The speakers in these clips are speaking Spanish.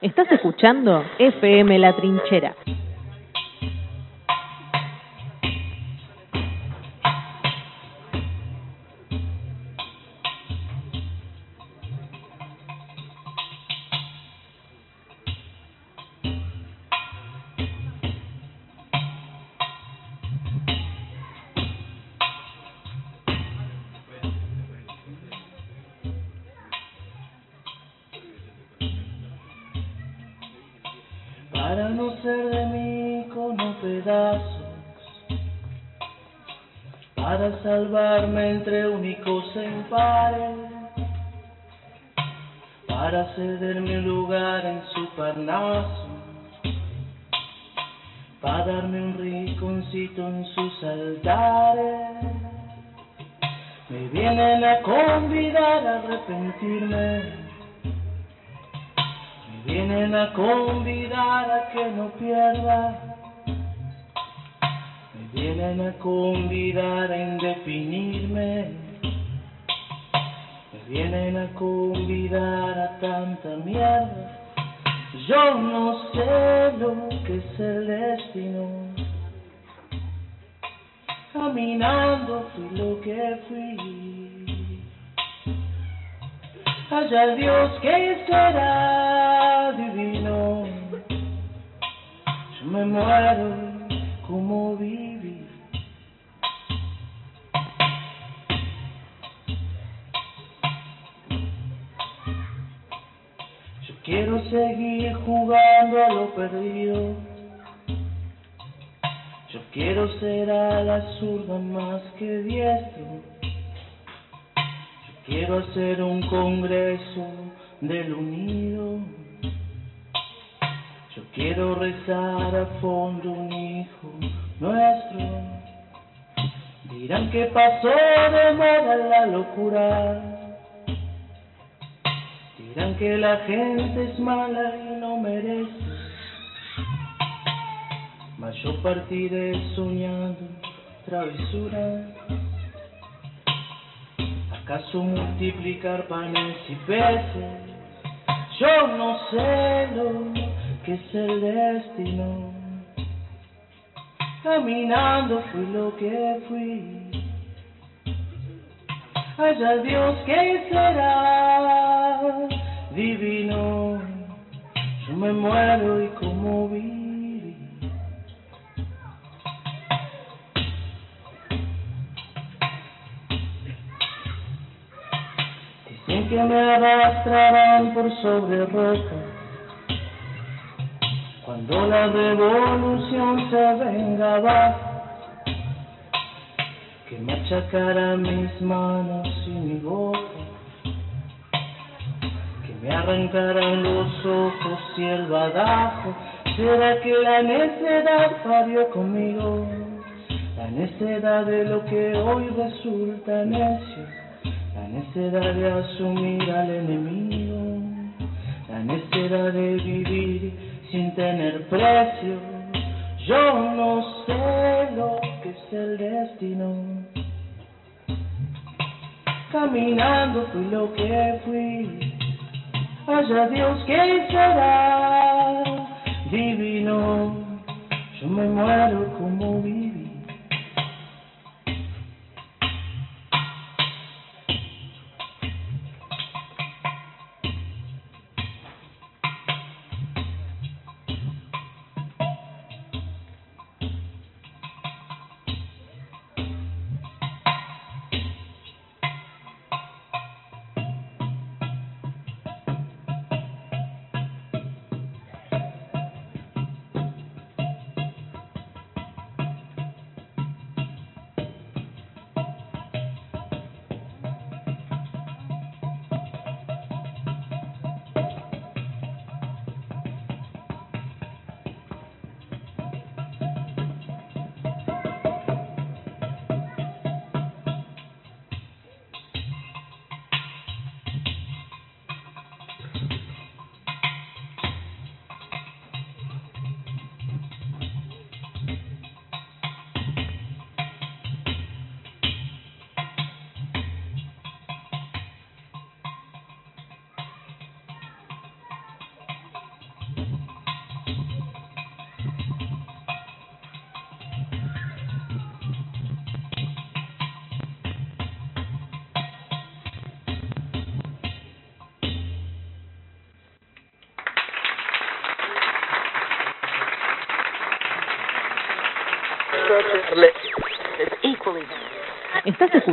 Estás escuchando FM La Trinchera. Salvarme entre únicos en pares, para cederme un lugar en su parnaso, para darme un rinconcito en sus altares. Me vienen a convidar a arrepentirme vienen a convidar a que no pierda, me vienen a convidar a indefinirme, me vienen a convidar a tanta mierda. Yo no sé lo que es el destino. Caminando fui lo que fui. Haya Dios que será divino. Yo me muero como viví. Quiero seguir jugando a lo perdido. Yo quiero ser a la zurda más que diestro. Quiero hacer un congreso del unido. Yo quiero rezar a fondo un hijo nuestro. Dirán que pasó de moda la locura. Dirán que la gente es mala y no merece. Mas yo partiré soñando travesuras. ¿Acaso multiplicar panes y peces? Yo no sé lo que es el destino. Caminando fui lo que fui. Haya Dios que será divino. Yo me muero y como vi. Dicen que me arrastrarán por sobre roca cuando la revolución se venga abajo, que me achacarán mis manos y mi boca, me arrancarán los ojos y el badajo. ¿Será que la necedad parió conmigo? La necedad de lo que hoy resulta necio, la necedad de asumir al enemigo, la necedad de vivir sin tener precio. Yo no sé lo que es el destino. Caminando fui lo que fui. Haya Dios que será divino. Yo me muero como viví.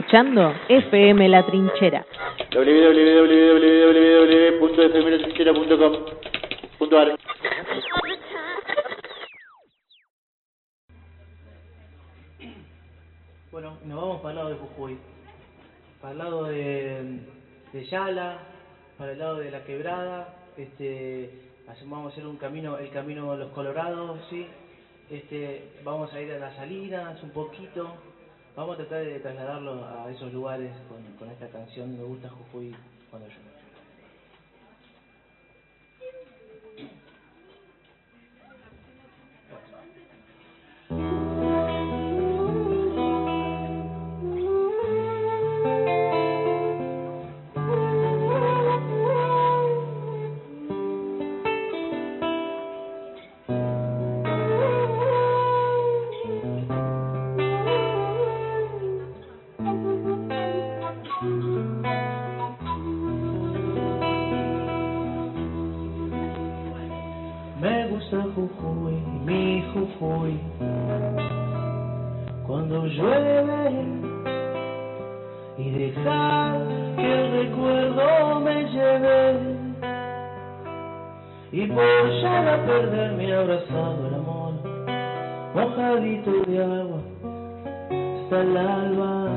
Escuchando FM La Trinchera. www.fmlatrinchera.com.ar Bueno, nos vamos para el lado de Jujuy, para el lado de, de Yala, para el lado de la Quebrada, este, hacemos- vamos a hacer un camino, el camino de los Colorados, sí, este, vamos a ir a las Salinas un poquito, vamos a tratar de trasladarlo a esos lugares con, con esta canción, me gusta Jujuy cuando llueve. Me gusta Jujuy, mi Jujuy, cuando llueve y dejar que el recuerdo me lleve y por ya perderme abrazado el amor, mojadito de agua hasta el alba.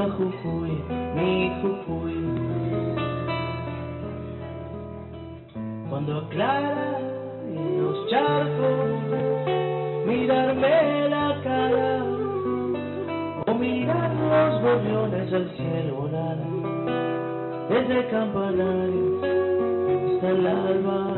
Gusta Jujuy, mi Jujuy. Cuando aclara en los charcos, mirarme la cara o mirar los gorriones al cielo volar desde el campanario hasta el alba.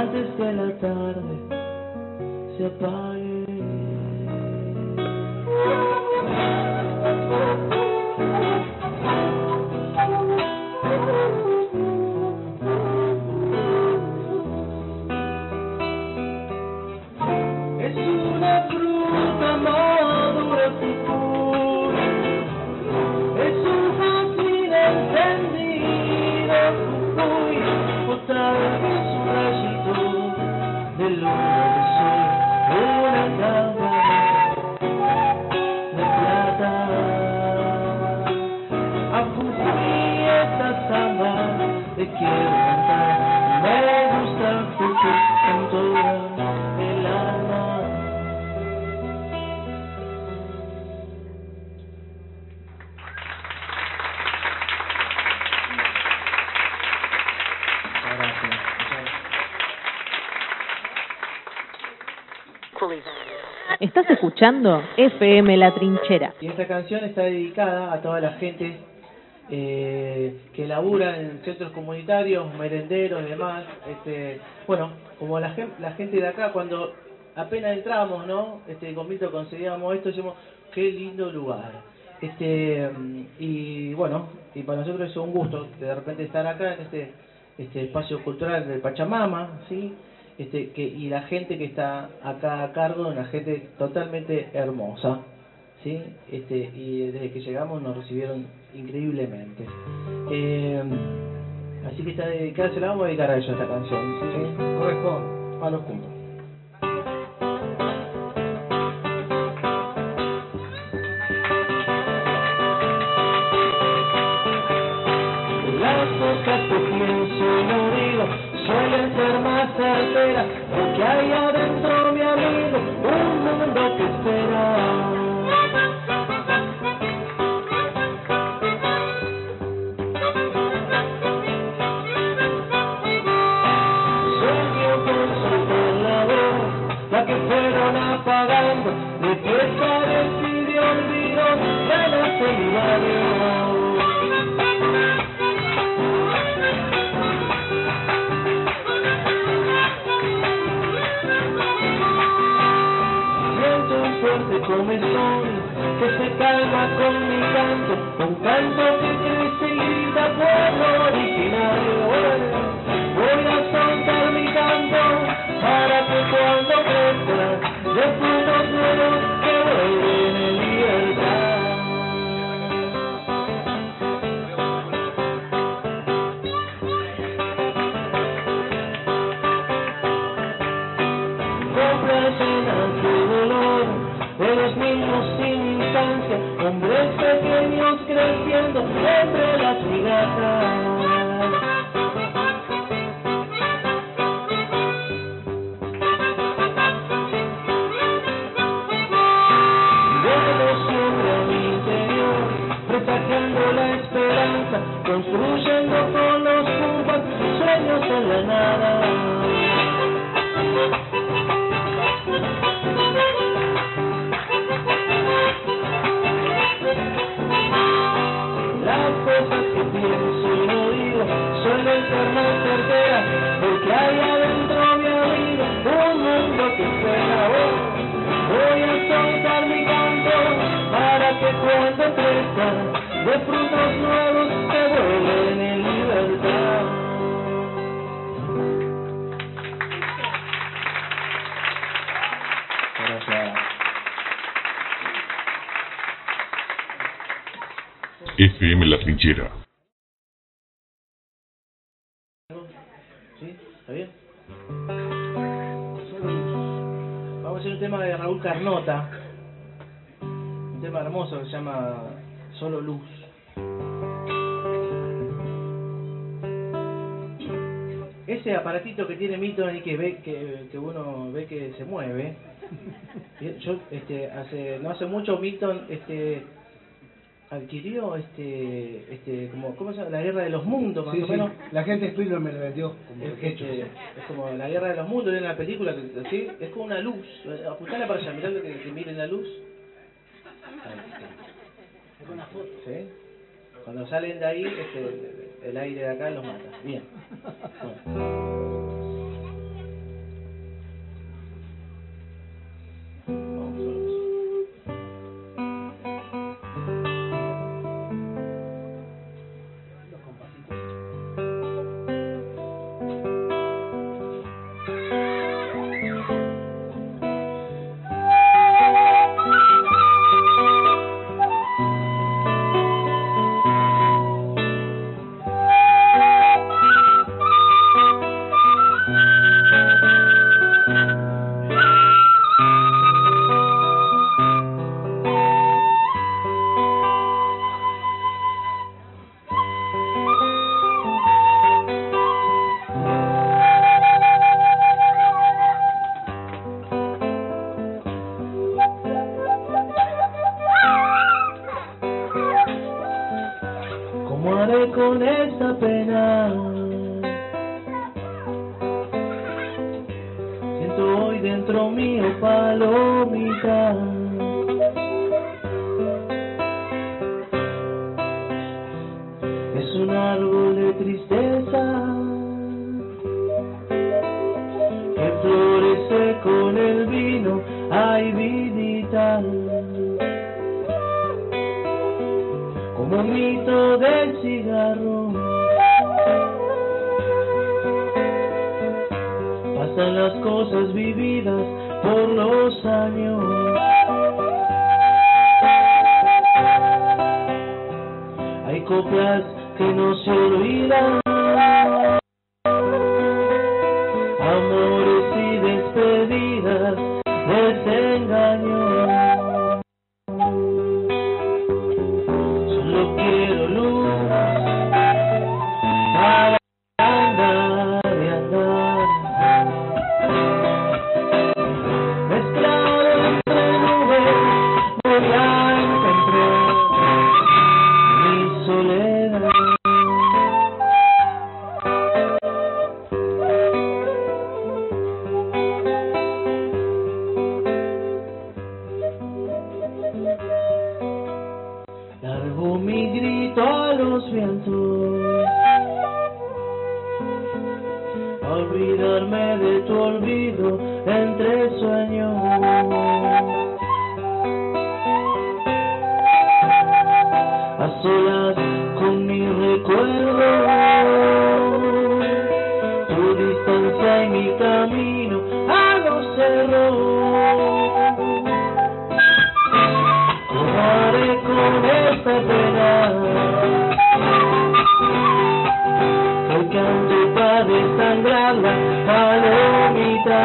Antes que la tarde se apague. Estás escuchando FM La Trinchera. Y esta canción está dedicada a toda la gente eh, que labura en centros comunitarios, merenderos y demás. Este, bueno, como la, gen- la gente de acá, cuando apenas entramos, ¿no? Este, con Vito conseguíamos esto, decimos, qué lindo lugar. Este, mm, y bueno, y para nosotros es un gusto de repente estar acá en este este espacio cultural del Pachamama, ¿sí? Este, que, y la gente que está acá a cargo, una gente totalmente hermosa, ¿sí? Este, y desde que llegamos nos recibieron increíblemente. Eh, así que está dedicada, se la vamos a dedicar a ellos esta canción, ¿sí? Corresponde. A los puntos. Un fuerte comezón que se calma con mi canto, un canto que crece y grita pueblo originario. Voy a soltar mi canto para hombres pequeños creciendo entre las migajas. Llevo suelen ser más certeras porque hay adentro mi amigo un mundo que espera hoy. Voy a soltar mi canto para que cuando crezca llama Solo Luz. Ese aparatito que tiene Milton y que ve que, que uno ve que se mueve. Yo este hace no hace mucho Milton este adquirió este este como cómo se llama la guerra de los mundos más Sí, o sí. menos La gente Spielberg me lo vendió como es, hecho. este, es como la guerra de los mundos, en la película, que, ¿sí? es como una luz. Apuntala para allá, mirá que, que miren la luz. Ahí, sí. ¿Sí? Cuando salen de ahí, este, el aire de acá los mata. Bien. Como un mito del cigarro. Pasan las cosas vividas por los años. Hay coplas que no se olvidan. Que el canto para desangrarla palomita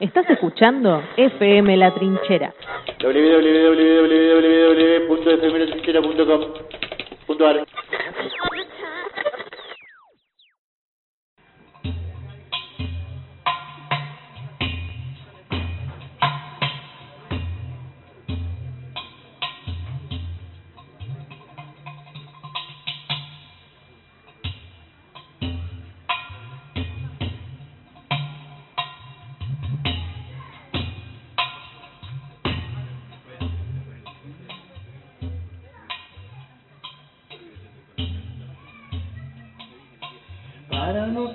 Estás escuchando FM La Trinchera. www.fmlatrinchera.com.ar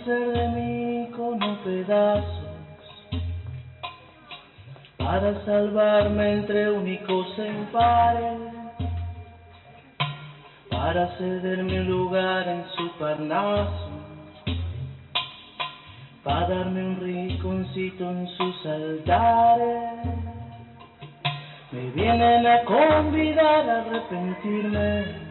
ser de mí como pedazos, para salvarme entre únicos en pares, para cederme un lugar en su parnaso, para darme un rinconcito en sus altares. Me vienen a convidar a arrepentirme.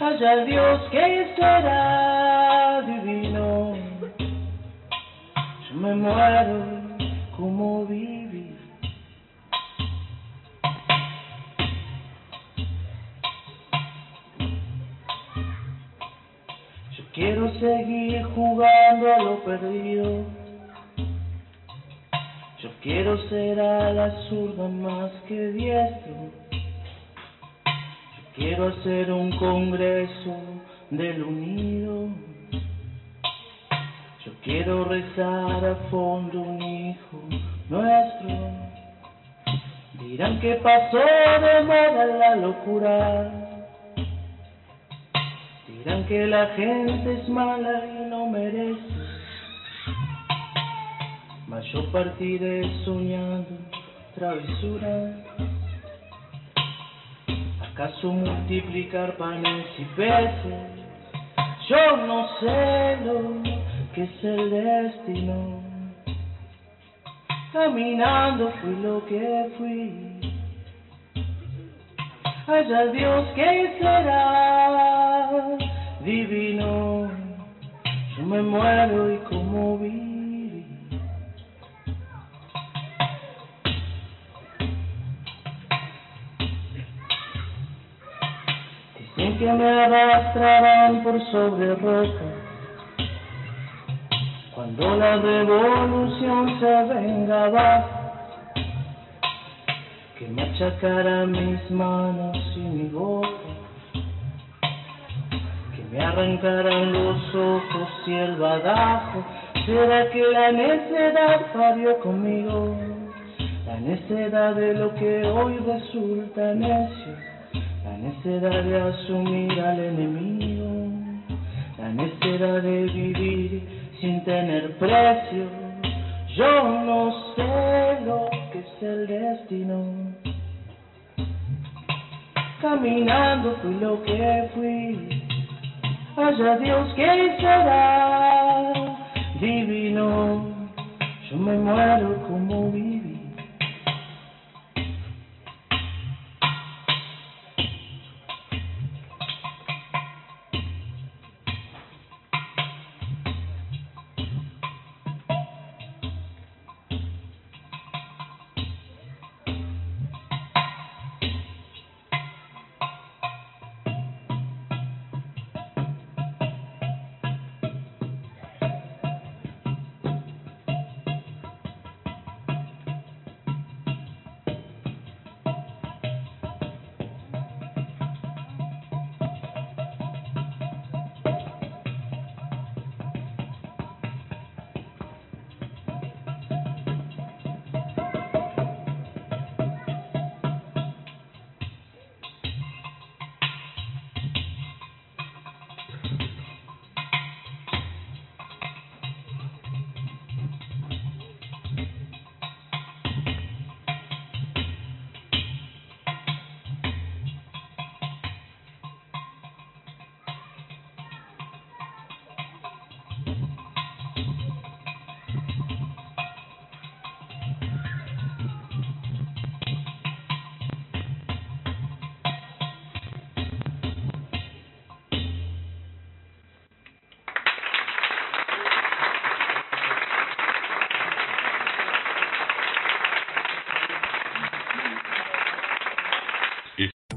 Allá el Dios que será divino. Yo me muero como viví. Yo quiero seguir jugando a lo perdido. quiero ser a la zurda más que diestro. Quiero hacer un congreso del unido. Yo quiero rezar a fondo un hijo nuestro. Dirán que pasó de moda la locura. Dirán que la gente es mala y no merece. Mas yo partiré soñando travesura. ¿Acaso multiplicar panes y peces? Yo no sé lo que es el destino. Caminando fui lo que fui. Haya Dios que será divino. Yo me muero y como viví. Que me arrastrarán por sobre roca cuando la revolución se venga abajo, que me achacarán mis manos y mi boca, que me arrancarán los ojos y el badajo. ¿Será que la necedad parió conmigo? La necedad de lo que hoy resulta necio, necedad de asumir al enemigo, la necedad de vivir sin tener precio. Yo no sé lo que es el destino. Caminando fui lo que fui. Haya Dios que será divino. Yo me muero como viví.